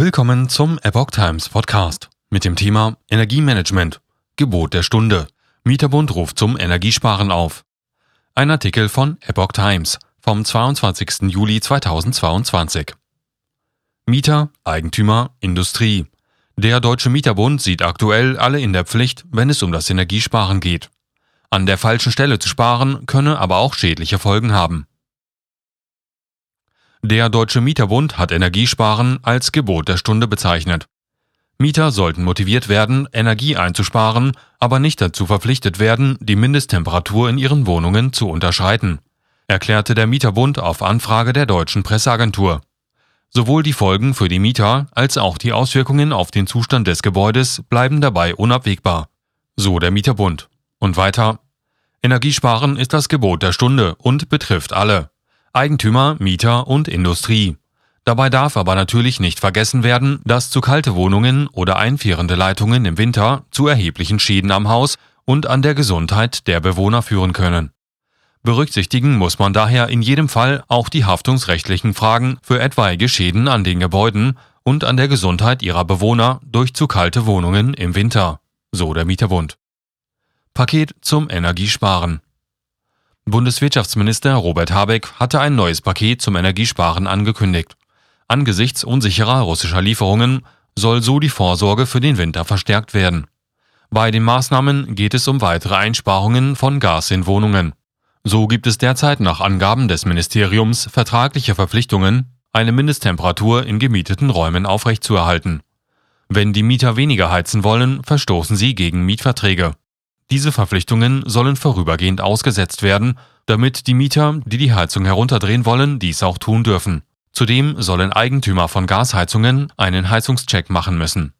Willkommen zum Epoch Times Podcast mit dem Thema Energiemanagement. Gebot der Stunde. Mieterbund ruft zum Energiesparen auf. Ein Artikel von Epoch Times vom 22. Juli 2022. Mieter, Eigentümer, Industrie. Der Deutsche Mieterbund sieht aktuell alle in der Pflicht, wenn es um das Energiesparen geht. An der falschen Stelle zu sparen könne aber auch schädliche Folgen haben. Der Deutsche Mieterbund hat Energiesparen als Gebot der Stunde bezeichnet. Mieter sollten motiviert werden, Energie einzusparen, aber nicht dazu verpflichtet werden, die Mindesttemperatur in ihren Wohnungen zu unterschreiten, erklärte der Mieterbund auf Anfrage der deutschen Presseagentur. Sowohl die Folgen für die Mieter als auch die Auswirkungen auf den Zustand des Gebäudes bleiben dabei unabwägbar, so der Mieterbund. Und weiter Energiesparen ist das Gebot der Stunde und betrifft alle. Eigentümer, Mieter und Industrie. Dabei darf aber natürlich nicht vergessen werden, dass zu kalte Wohnungen oder einfrierende Leitungen im Winter zu erheblichen Schäden am Haus und an der Gesundheit der Bewohner führen können. Berücksichtigen muss man daher in jedem Fall auch die haftungsrechtlichen Fragen für etwaige Schäden an den Gebäuden und an der Gesundheit ihrer Bewohner durch zu kalte Wohnungen im Winter, so der Mieterbund. Paket zum Energiesparen. Bundeswirtschaftsminister Robert Habeck hatte ein neues Paket zum Energiesparen angekündigt. Angesichts unsicherer russischer Lieferungen soll so die Vorsorge für den Winter verstärkt werden. Bei den Maßnahmen geht es um weitere Einsparungen von Gas in Wohnungen. So gibt es derzeit nach Angaben des Ministeriums vertragliche Verpflichtungen, eine Mindesttemperatur in gemieteten Räumen aufrechtzuerhalten. Wenn die Mieter weniger heizen wollen, verstoßen sie gegen Mietverträge. Diese Verpflichtungen sollen vorübergehend ausgesetzt werden, damit die Mieter, die die Heizung herunterdrehen wollen, dies auch tun dürfen. Zudem sollen Eigentümer von Gasheizungen einen Heizungscheck machen müssen.